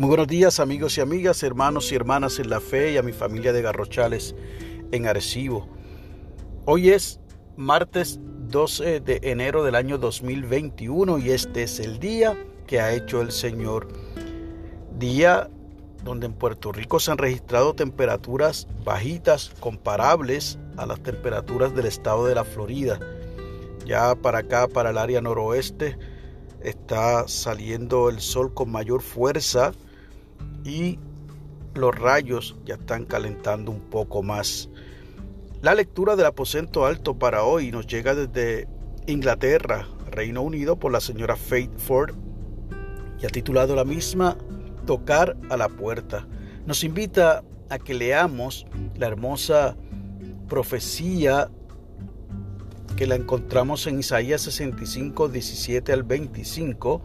Muy buenos días amigos y amigas, hermanos y hermanas en la fe y a mi familia de Garrochales en Arecibo. Hoy es martes 12 de enero del año 2021 y este es el día que ha hecho el Señor. Día donde en Puerto Rico se han registrado temperaturas bajitas comparables a las temperaturas del estado de la Florida. Ya para acá, para el área noroeste, está saliendo el sol con mayor fuerza y los rayos ya están calentando un poco más. La lectura del aposento alto para hoy nos llega desde Inglaterra, Reino Unido, por la señora Faith Ford y ha titulado la misma Tocar a la puerta. Nos invita a que leamos la hermosa profecía que la encontramos en Isaías 65, 17 al 25,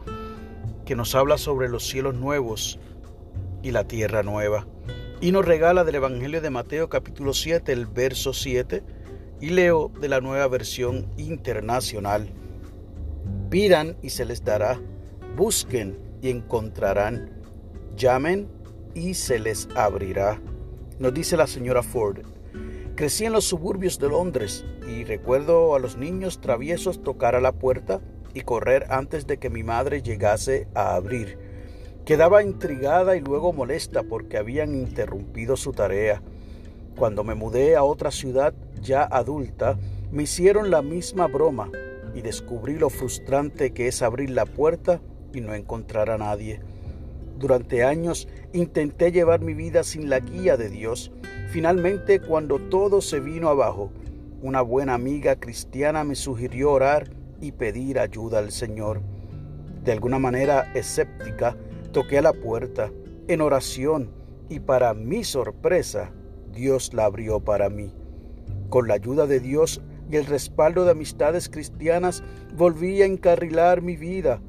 que nos habla sobre los cielos nuevos y la tierra nueva. Y nos regala del Evangelio de Mateo capítulo 7, el verso 7, y leo de la nueva versión internacional. Pidan y se les dará, busquen y encontrarán, llamen y se les abrirá. Nos dice la señora Ford. Crecí en los suburbios de Londres y recuerdo a los niños traviesos tocar a la puerta y correr antes de que mi madre llegase a abrir. Quedaba intrigada y luego molesta porque habían interrumpido su tarea. Cuando me mudé a otra ciudad ya adulta, me hicieron la misma broma y descubrí lo frustrante que es abrir la puerta y no encontrar a nadie. Durante años intenté llevar mi vida sin la guía de Dios. Finalmente, cuando todo se vino abajo, una buena amiga cristiana me sugirió orar y pedir ayuda al Señor. De alguna manera escéptica, Toqué a la puerta en oración y para mi sorpresa, Dios la abrió para mí. Con la ayuda de Dios y el respaldo de amistades cristianas, volví a encarrilar mi vida.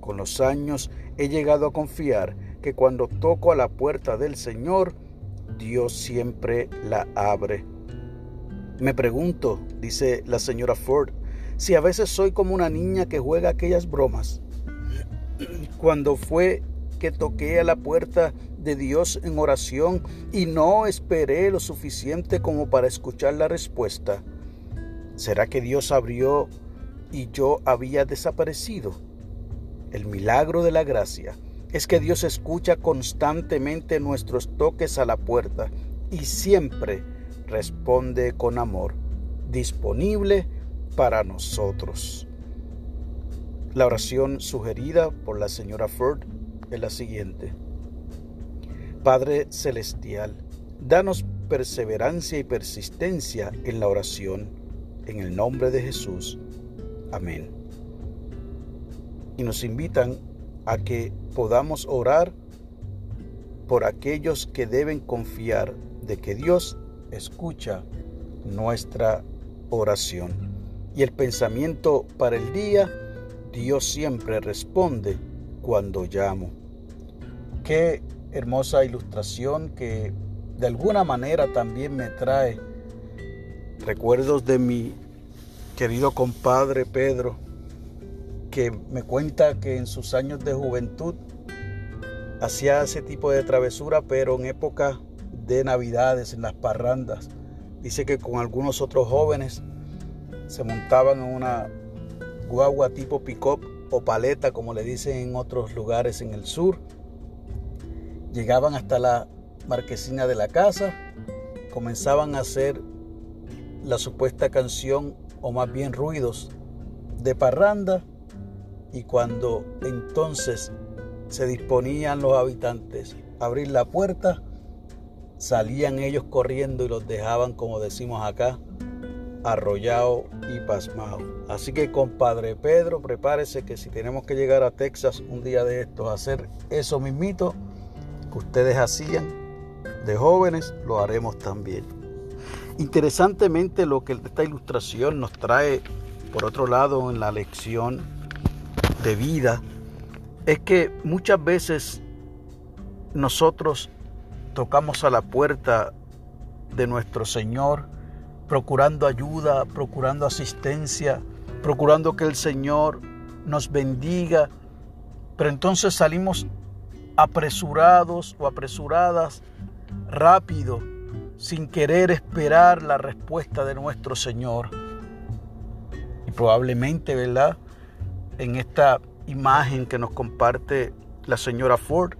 Con los años he llegado a confiar que cuando toco a la puerta del Señor, Dios siempre la abre. Me pregunto, dice la señora Ford, si a veces soy como una niña que juega aquellas bromas. Cuando fue que toqué a la puerta de Dios en oración y no esperé lo suficiente como para escuchar la respuesta? ¿Será que Dios abrió y yo había desaparecido? El milagro de la gracia es que Dios escucha constantemente nuestros toques a la puerta y siempre responde con amor, disponible para nosotros. La oración sugerida por la señora Ford es la siguiente. Padre Celestial, danos perseverancia y persistencia en la oración, en el nombre de Jesús. Amén. Y nos invitan a que podamos orar por aquellos que deben confiar de que Dios escucha nuestra oración. Y el pensamiento para el día, Dios siempre responde cuando llamo. Qué hermosa ilustración que de alguna manera también me trae recuerdos de mi querido compadre Pedro, que me cuenta que en sus años de juventud hacía ese tipo de travesura, pero en época de navidades, en las parrandas. Dice que con algunos otros jóvenes se montaban en una guagua tipo pick-up o paleta, como le dicen en otros lugares en el sur, llegaban hasta la marquesina de la casa, comenzaban a hacer la supuesta canción o más bien ruidos de parranda y cuando entonces se disponían los habitantes a abrir la puerta, salían ellos corriendo y los dejaban, como decimos acá, arrollado y pasmado. Así que compadre Pedro, prepárese que si tenemos que llegar a Texas un día de estos a hacer eso mismito, que ustedes hacían de jóvenes, lo haremos también. Interesantemente lo que esta ilustración nos trae, por otro lado, en la lección de vida, es que muchas veces nosotros tocamos a la puerta de nuestro Señor procurando ayuda, procurando asistencia, procurando que el Señor nos bendiga, pero entonces salimos apresurados o apresuradas, rápido, sin querer esperar la respuesta de nuestro Señor. Y probablemente, ¿verdad? En esta imagen que nos comparte la señora Ford,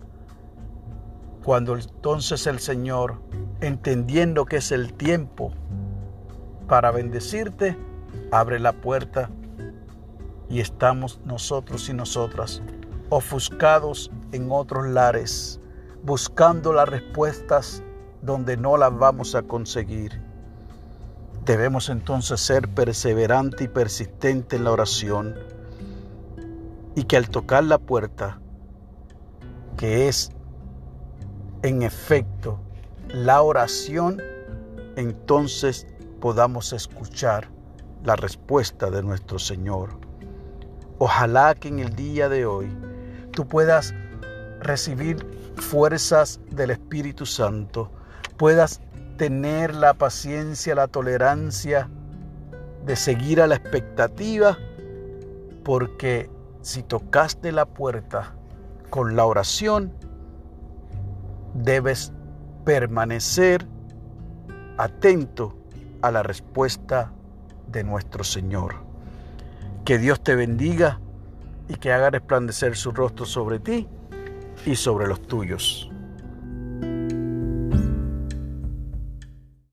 cuando entonces el Señor, entendiendo que es el tiempo para bendecirte, abre la puerta y estamos nosotros y nosotras ofuscados en otros lares, buscando las respuestas donde no las vamos a conseguir. Debemos entonces ser perseverante y persistente en la oración y que al tocar la puerta, que es en efecto la oración, entonces podamos escuchar la respuesta de nuestro Señor. Ojalá que en el día de hoy tú puedas recibir fuerzas del Espíritu Santo, puedas tener la paciencia, la tolerancia de seguir a la expectativa, porque si tocaste la puerta con la oración, debes permanecer atento a la respuesta de nuestro Señor. Que Dios te bendiga y que haga resplandecer su rostro sobre ti y sobre los tuyos.